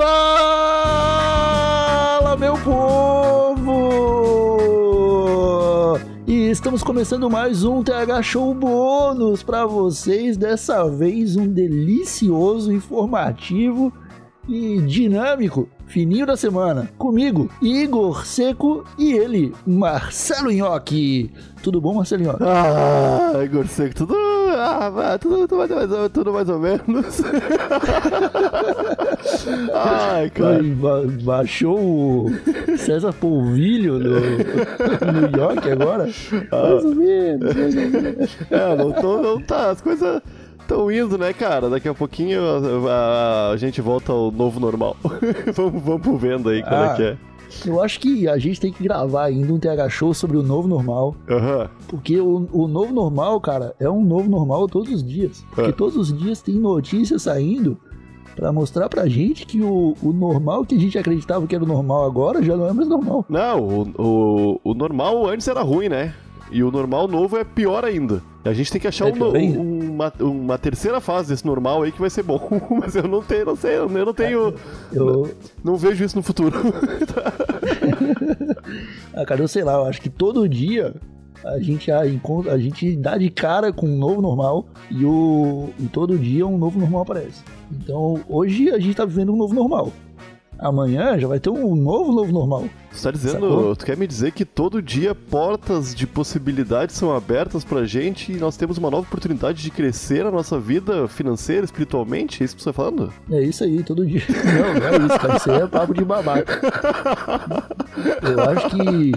Fala, meu povo! E estamos começando mais um TH Show bônus para vocês. Dessa vez um delicioso, informativo e dinâmico fininho da semana. Comigo, Igor Seco e ele, Marcelo Nhoque. Tudo bom, Marcelo Nhoque? Ah, Igor Seco, tudo, ah, tudo, tudo, mais, tudo mais ou menos. Ai, cara. Ba baixou o César Polvilho no, no New York agora? Ah. Mais ou menos. É, não, tô, não tá, as coisas estão indo, né, cara? Daqui a pouquinho a, a, a gente volta ao novo normal. vamos, vamos vendo aí como é ah, é que é. Eu acho que a gente tem que gravar ainda um TH Show sobre o novo normal. Uhum. Porque o, o novo normal, cara, é um novo normal todos os dias. Porque uhum. todos os dias tem notícias saindo para mostrar pra gente que o, o normal que a gente acreditava que era o normal agora já não é mais normal. Não, o, o, o normal antes era ruim, né? E o normal novo é pior ainda. A gente tem que achar é um, um, uma, uma, terceira fase desse normal aí que vai ser bom. Mas eu não tenho, não sei, eu não tenho. Eu... Não, não vejo isso no futuro. ah, cara, eu sei lá, eu acho que todo dia a gente, a, a gente dá de cara com um novo normal e, o, e todo dia um novo normal aparece. Então hoje a gente tá vivendo um novo normal amanhã já vai ter um novo novo normal. Você tá dizendo, Sacou? tu quer me dizer que todo dia portas de possibilidades são abertas pra gente e nós temos uma nova oportunidade de crescer a nossa vida financeira, espiritualmente? É isso que você tá falando? É isso aí, todo dia. Não, não é isso, cara. Isso aí é papo de babaca. Eu acho que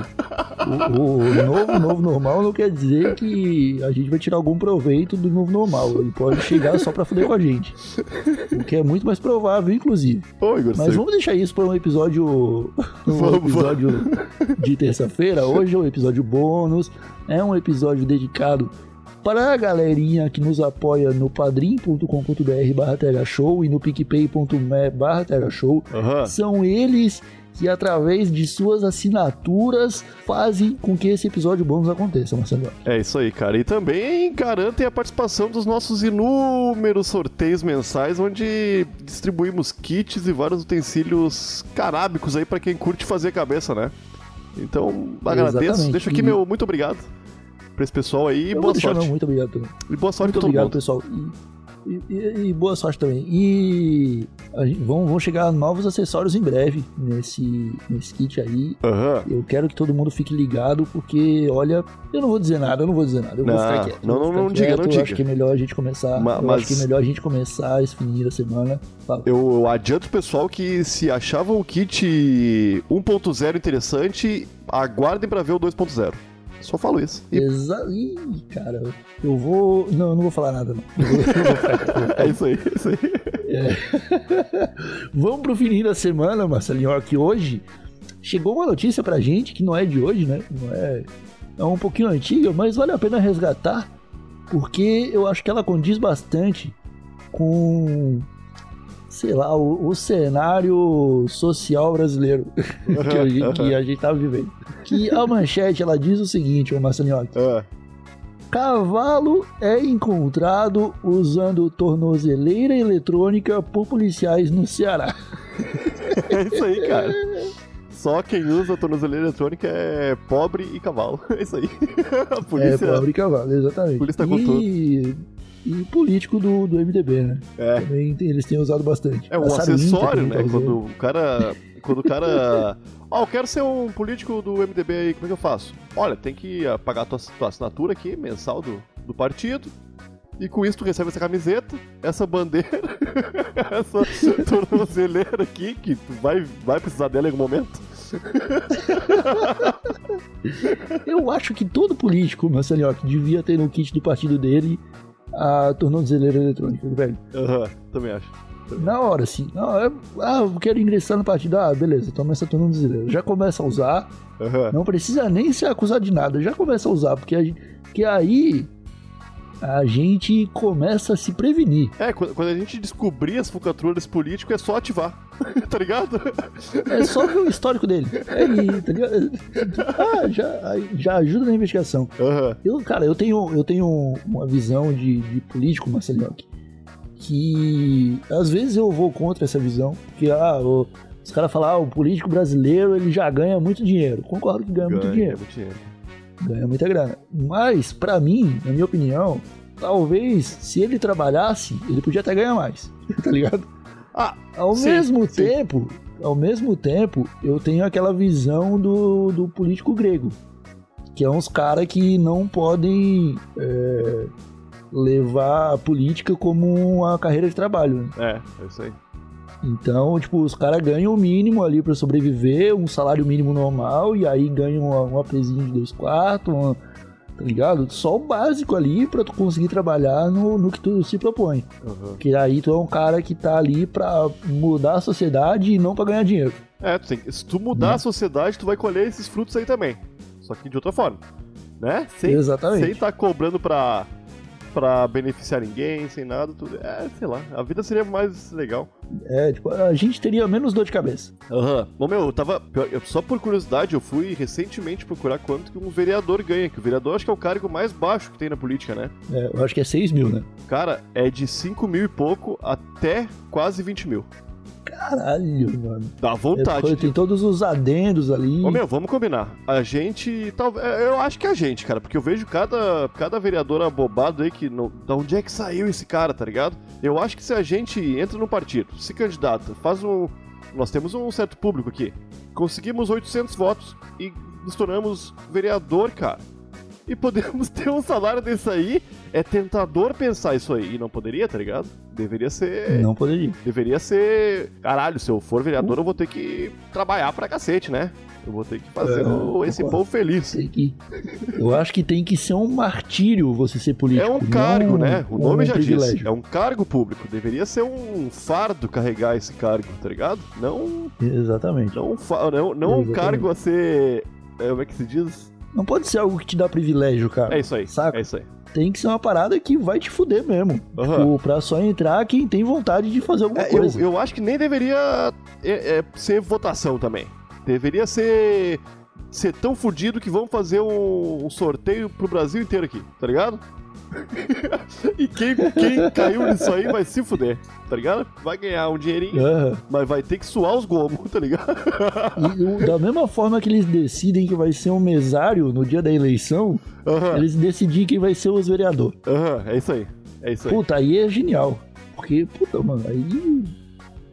o, o, novo novo normal não quer dizer que a gente vai tirar algum proveito do novo normal. Ele pode chegar só pra foder com a gente. O que é muito mais provável, inclusive. Ô, Igor, Mas vamos deixar isso pra um episódio. Um vamos, episódio de terça-feira. Hoje é um episódio bônus. É um episódio dedicado para a galerinha que nos apoia no padrim.com.br barra show e no picpay.me barra show. Uhum. São eles que através de suas assinaturas fazem com que esse episódio bônus aconteça, Marcelo. É isso aí, cara. E também garantem a participação dos nossos inúmeros sorteios mensais, onde distribuímos kits e vários utensílios carábicos aí para quem curte fazer cabeça, né? Então, agradeço. Exatamente. Deixa aqui meu muito obrigado pra esse pessoal aí e boa sorte. Não, muito obrigado também. E boa sorte muito obrigado, mundo. pessoal. E... E, e, e, boa sorte também. E vão, vão chegar novos acessórios em breve nesse, nesse kit aí. Uhum. Eu quero que todo mundo fique ligado, porque, olha, eu não vou dizer nada, eu não vou dizer nada. Eu não, vou ficar quieto. Não, não, não, diga, não diga. Acho que é melhor a gente começar. Ma, eu acho que é melhor a gente começar esse fim da semana. Eu, eu adianto pessoal que se achavam o kit 1.0 interessante, aguardem para ver o 2.0. Só falo isso. E... Exa... Ih, cara, eu vou. Não, eu não vou falar nada, não. é isso aí, é isso aí. É. Vamos pro fininho da semana, Marcelinho, que hoje chegou uma notícia pra gente que não é de hoje, né? Não é. É um pouquinho antiga, mas vale a pena resgatar, porque eu acho que ela condiz bastante com sei lá, o, o cenário social brasileiro que, a gente, que, a gente tá vivendo. Que a manchete, ela diz o seguinte, ô Massaniotti. É. Cavalo é encontrado usando tornozeleira eletrônica por policiais no Ceará. É isso aí, cara. Só quem usa tornozeleira eletrônica é pobre e cavalo. É isso aí. A polícia... É pobre e cavalo, exatamente. A polícia tá com e... tudo e político do, do MDB, né? É. Também tem, eles têm usado bastante. É um acessório, né? Quando o cara. Quando o cara. Ó, oh, eu quero ser um político do MDB aí, como é que eu faço? Olha, tem que pagar a tua, tua assinatura aqui, mensal do, do partido. E com isso tu recebe essa camiseta, essa bandeira, essa tornozeleira aqui, que tu vai, vai precisar dela em algum momento. Eu acho que todo político, Marcelinho, devia ter no kit do partido dele a tornozeleira eletrônica, velho. Aham, uhum, também acho. Na hora, assim. Não, eu, ah, eu quero ingressar no partido. Ah, beleza, toma essa tornozeleira. Já começa a usar. Uhum. Não precisa nem ser acusado de nada. Já começa a usar, porque, a, porque aí a gente começa a se prevenir. É, quando a gente descobrir as falcatruas políticas, é só ativar, tá ligado? É só ver o histórico dele. É aí, tá ligado? Ah, já, já ajuda na investigação. Uhum. Eu, cara, eu tenho, eu tenho uma visão de, de político, Marcelinho, que às vezes eu vou contra essa visão, porque ah, os caras falam, ah, o político brasileiro ele já ganha muito dinheiro. Concordo que ganha, ganha muito dinheiro. Muito dinheiro. Ganha muita grana. Mas, para mim, na minha opinião, talvez se ele trabalhasse, ele podia até ganhar mais. tá ligado? Ah, ao sim, mesmo sim. tempo, ao mesmo tempo, eu tenho aquela visão do, do político grego, que é uns caras que não podem é, levar a política como uma carreira de trabalho. Né? É, é isso aí. Então, tipo, os caras ganham o mínimo ali para sobreviver, um salário mínimo normal, e aí ganham uma, pezinha de dois quartos, uma, tá ligado? Só o básico ali pra tu conseguir trabalhar no, no que tu se propõe. Uhum. Que aí tu é um cara que tá ali pra mudar a sociedade e não pra ganhar dinheiro. É, tu tem, se tu mudar né? a sociedade, tu vai colher esses frutos aí também. Só que de outra forma. Né? Sem, Exatamente. Sem tá cobrando pra pra beneficiar ninguém, sem nada, tudo. É, sei lá, a vida seria mais legal. É, tipo, a gente teria menos dor de cabeça. Aham. Uhum. Bom, meu, eu tava. Só por curiosidade, eu fui recentemente procurar quanto que um vereador ganha, que o vereador acho que é o cargo mais baixo que tem na política, né? É, eu acho que é 6 mil, né? Cara, é de 5 mil e pouco até quase 20 mil. Caralho, mano. Dá vontade. É, tem todos os adendos ali. Ô meu, vamos combinar. A gente. Talvez. É, eu acho que é a gente, cara. Porque eu vejo cada, cada vereador abobado aí que. Não, da onde é que saiu esse cara, tá ligado? Eu acho que se a gente entra no partido, se candidata, faz um. Nós temos um certo público aqui. Conseguimos 800 votos e nos tornamos vereador, cara e podemos ter um salário desse aí. É tentador pensar isso aí. E não poderia, tá ligado? Deveria ser. Não poderia. Deveria ser. Caralho, se eu for vereador, eu vou ter que trabalhar pra cacete, né? Eu vou ter que fazer é, esse povo feliz. Que... Eu acho que tem que ser um martírio você ser político. É um cargo, né? O nome um já privilégio. diz. É um cargo público. Deveria ser um fardo carregar esse cargo, tá ligado? Não. Exatamente. Não, não, não um cargo a ser. É, como é que se diz? Não pode ser algo que te dá privilégio, cara. É isso aí. Saca? É isso aí. Tem que ser uma parada que vai te fuder mesmo. Uhum. Tipo, pra só entrar quem tem vontade de fazer alguma é, coisa. Eu, eu, acho que nem deveria é, é, ser votação também. Deveria ser ser tão fudido que vão fazer um, um sorteio pro Brasil inteiro aqui, tá ligado? e quem, quem caiu nisso aí vai se fuder, tá ligado? Vai ganhar um dinheirinho, uhum. mas vai ter que suar os gomos, tá ligado? e da mesma forma que eles decidem que vai ser um mesário no dia da eleição, uhum. eles decidem quem vai ser os vereadores. Aham, é isso aí. É isso aí. Puta, aí é genial. Porque, puta, mano, aí.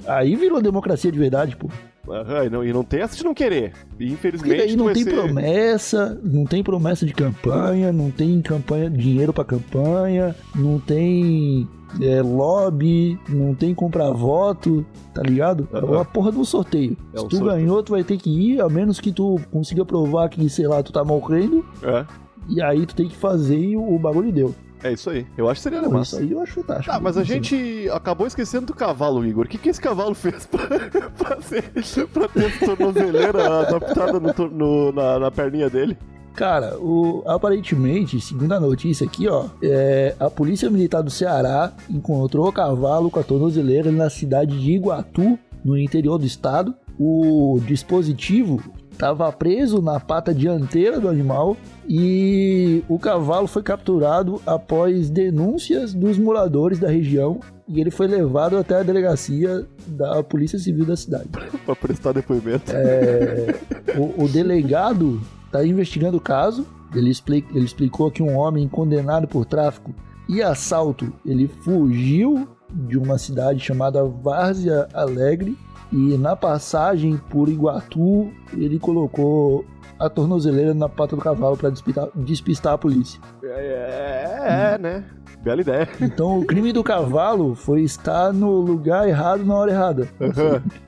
Aí virou democracia de verdade, pô. Uhum, e, não, e não tem essa de não querer. Infelizmente. Porque aí não tem ser... promessa, não tem promessa de campanha, não tem campanha, dinheiro para campanha, não tem é, lobby, não tem comprar voto, tá ligado? Uhum. É uma porra do sorteio. É Se tu sorteio. ganhou, tu vai ter que ir, a menos que tu consiga provar que, sei lá, tu tá morrendo. É. E aí tu tem que fazer e o bagulho deu. É isso aí. Eu acho que seria massa. Isso aí eu acho fantástico. Ah, mas a gente acabou esquecendo do cavalo, Igor. O que, que esse cavalo fez pra, pra, ser, pra ter tornozeleira adaptada no, no, na, na perninha dele? Cara, o, aparentemente, segundo a notícia aqui, ó, é, a Polícia Militar do Ceará encontrou o cavalo com a tornozeleira na cidade de Iguatu, no interior do estado. O dispositivo estava preso na pata dianteira do animal e o cavalo foi capturado após denúncias dos moradores da região e ele foi levado até a delegacia da Polícia Civil da cidade. para prestar depoimento. É, o, o delegado está investigando o caso. Ele, explica, ele explicou que um homem condenado por tráfico e assalto ele fugiu de uma cidade chamada Várzea Alegre e na passagem por Iguatu, ele colocou a tornozeleira na pata do cavalo para despistar, despistar, a polícia. É, é, né? Bela ideia. Então o crime do cavalo foi estar no lugar errado na hora errada.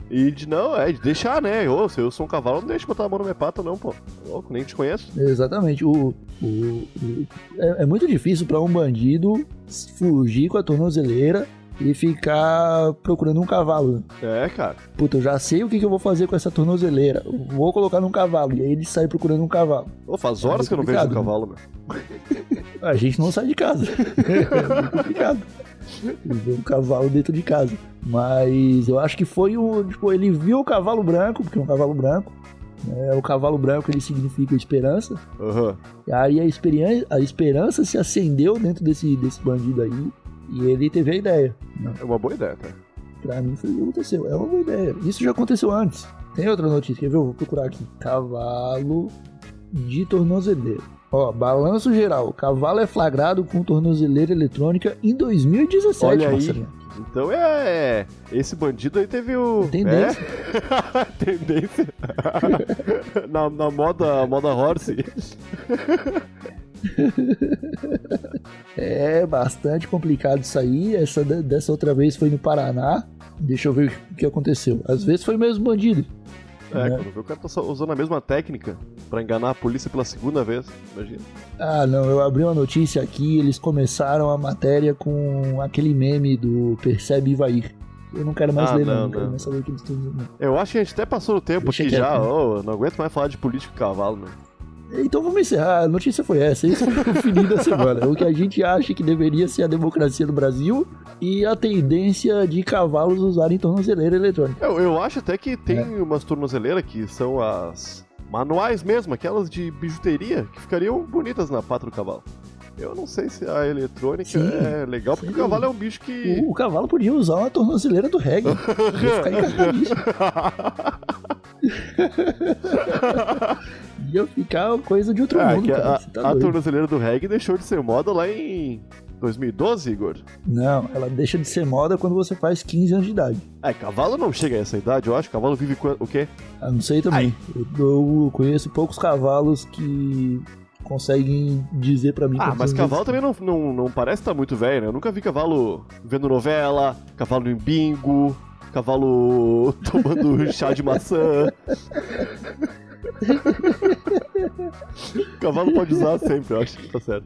e de não, é de deixar, né? Ô, se eu sou um cavalo, não deixa botar a mão na minha pata, não, pô. Louco, nem te conheço. Exatamente. O, o, o é, é muito difícil para um bandido fugir com a tornozeleira e ficar procurando um cavalo. É, cara. Puta, eu já sei o que, que eu vou fazer com essa tornozeleira. Vou colocar num cavalo. E aí ele sai procurando um cavalo. Pô, faz horas é que eu não vejo um né? cavalo, meu. A gente não sai de casa. é complicado. um cavalo dentro de casa. Mas eu acho que foi o. Tipo, ele viu o cavalo branco, porque é um cavalo branco. É, o cavalo branco ele significa esperança. Uhum. E aí a, a esperança se acendeu dentro desse, desse bandido aí. E ele teve a ideia. Né? É uma boa ideia, tá? Pra mim foi o que aconteceu. É uma boa ideia. Isso já aconteceu antes. Tem outra notícia, quer ver? Eu vou procurar aqui. Cavalo de tornozeleira. Ó, balanço geral. Cavalo é flagrado com tornozeleira eletrônica em 2017, Olha aí. Então é. Esse bandido aí teve o. Tendência. É? Tendência. na, na moda, moda horse. É bastante complicado isso aí. Essa de- dessa outra vez foi no Paraná. Deixa eu ver o que aconteceu. Às vezes foi mesmo bandido. É, É. quando vê o cara tá usando a mesma técnica pra enganar a polícia pela segunda vez. Imagina. Ah, não, eu abri uma notícia aqui, eles começaram a matéria com aquele meme do Percebe e vai ir. Eu não quero mais Ah, ler, não, não, não quero mais saber o que eles estão dizendo. Eu acho que a gente até passou o tempo Deixa aqui já. né? Ô, não aguento mais falar de político e cavalo, meu. Então vamos encerrar, a notícia foi essa, esse foi o fim da semana. O que a gente acha que deveria ser a democracia no Brasil e a tendência de cavalos usarem tornozeleira eletrônica. Eu, eu acho até que tem É. umas tornozeleiras que são as manuais mesmo, aquelas de bijuteria, que ficariam bonitas na pata do cavalo. Eu não sei se a eletrônica Sim, é legal, porque sim. o cavalo é um bicho que. O, o cavalo podia usar uma tornozeleira do reggae. Ia ficar encarnadíssimo. Ia ficar coisa de outro Ah, mundo, cara. a, tá a tornozeleira do reggae deixou de ser moda lá em 2012, Igor. Não, ela deixa de ser moda quando você faz 15 anos de idade. É, cavalo não chega a essa idade, eu acho. Cavalo vive o quê? Ah, não sei também. Eu, eu conheço poucos cavalos que conseguem dizer pra mim Ah, mas cavalo também não, não, não parece estar muito velho, né? Eu nunca vi cavalo vendo novela, cavalo em bingo, cavalo tomando chá de maçã. cavalo pode usar sempre, eu acho que tá certo.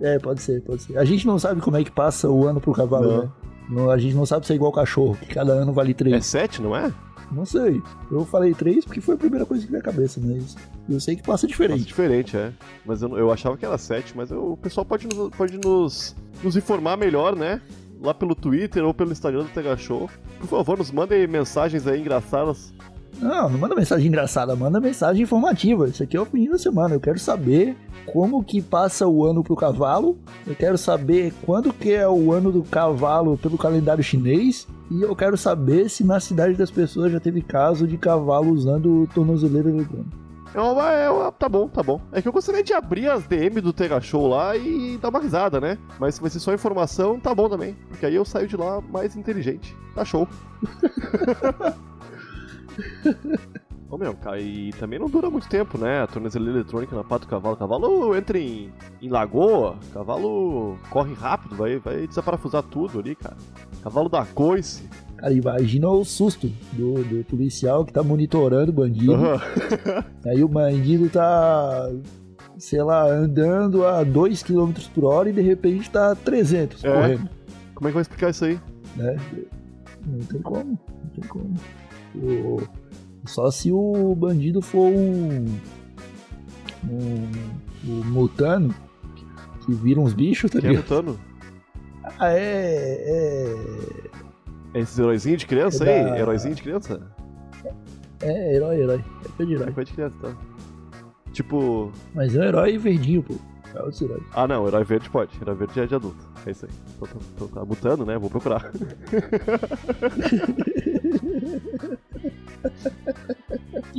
É, pode ser, pode ser. A gente não sabe como é que passa o ano pro cavalo, Não. né? Não, a gente não sabe se é igual cachorro, que cada ano vale É três. sete, não é? Não sei. Eu falei três porque foi a primeira coisa que veio à cabeça, mas eu sei que passa diferente. diferente, é. Mas eu, eu achava que era sete, mas eu- o pessoal pode, nos, pode nos, nos informar melhor, né? Lá pelo Twitter ou pelo Instagram do Tega Show. Por favor, nos mandem mensagens aí engraçadas. Não, não manda mensagem engraçada, manda mensagem informativa. Isso aqui é o fim da semana. Eu quero saber como que passa o ano pro cavalo. Eu quero saber quando que é o ano do cavalo pelo calendário chinês. E eu quero saber se na cidade das pessoas já teve caso de cavalo usando tornozeleira eletrônica. É uma- é uma- tá bom, tá bom. É que eu gostaria de abrir as DM do Tega Show lá e dar uma risada, né? Mas se vai ser só informação, tá bom também. Porque aí eu saio de lá mais inteligente. Tá show. Ô meu, cara, e também não dura muito tempo, né? A tornozeleira eletrônica na pata do cavalo. O cavalo entra em, em lagoa, o cavalo corre rápido, vai, vai desaparafusar tudo ali, cara. Cavalo da coice. Cara, imagina o susto do, do policial que tá monitorando o bandido. Aham. Aí o bandido tá, sei lá, andando a 2 km por hora e de repente tá a 300 É. correndo. Como é que vai explicar isso aí? né? Não tem como, não tem como. O- só se o bandido for um, um, um mutano que vira uns bichos, tá Quem é mutano? Ah, é, é, É esses heróizinhos de criança É aí? da- Heróizinho de criança? é herói, herói. É coisa de É herói. coisa de criança, tá? Tipo. Mas é um herói verdinho, pô. É outro herói. Ah não, herói verde pode. Herói verde é de adulto. É isso aí. Então tá mutando, né? Vou procurar.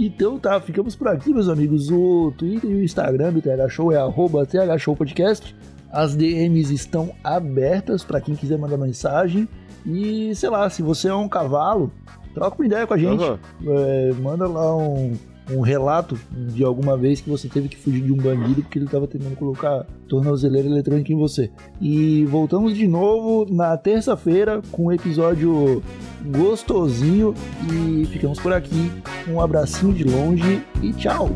Então tá, ficamos por aqui, meus amigos. O Twitter e o Instagram do TH Show é arroba TH Show Podcast. As DMs estão abertas para quem quiser mandar mensagem. E sei lá, se você é um cavalo, troca uma ideia com a gente. Aham. É, manda lá um, um relato de alguma vez que você teve que fugir de um bandido porque ele estava tentando colocar tornozeleira eletrônica em você. E voltamos de novo na terça-feira com um episódio gostosinho. E ficamos por aqui. Um abracinho de longe e tchau!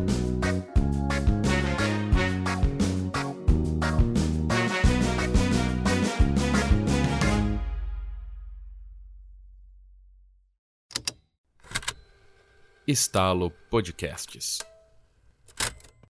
Estalo Podcasts.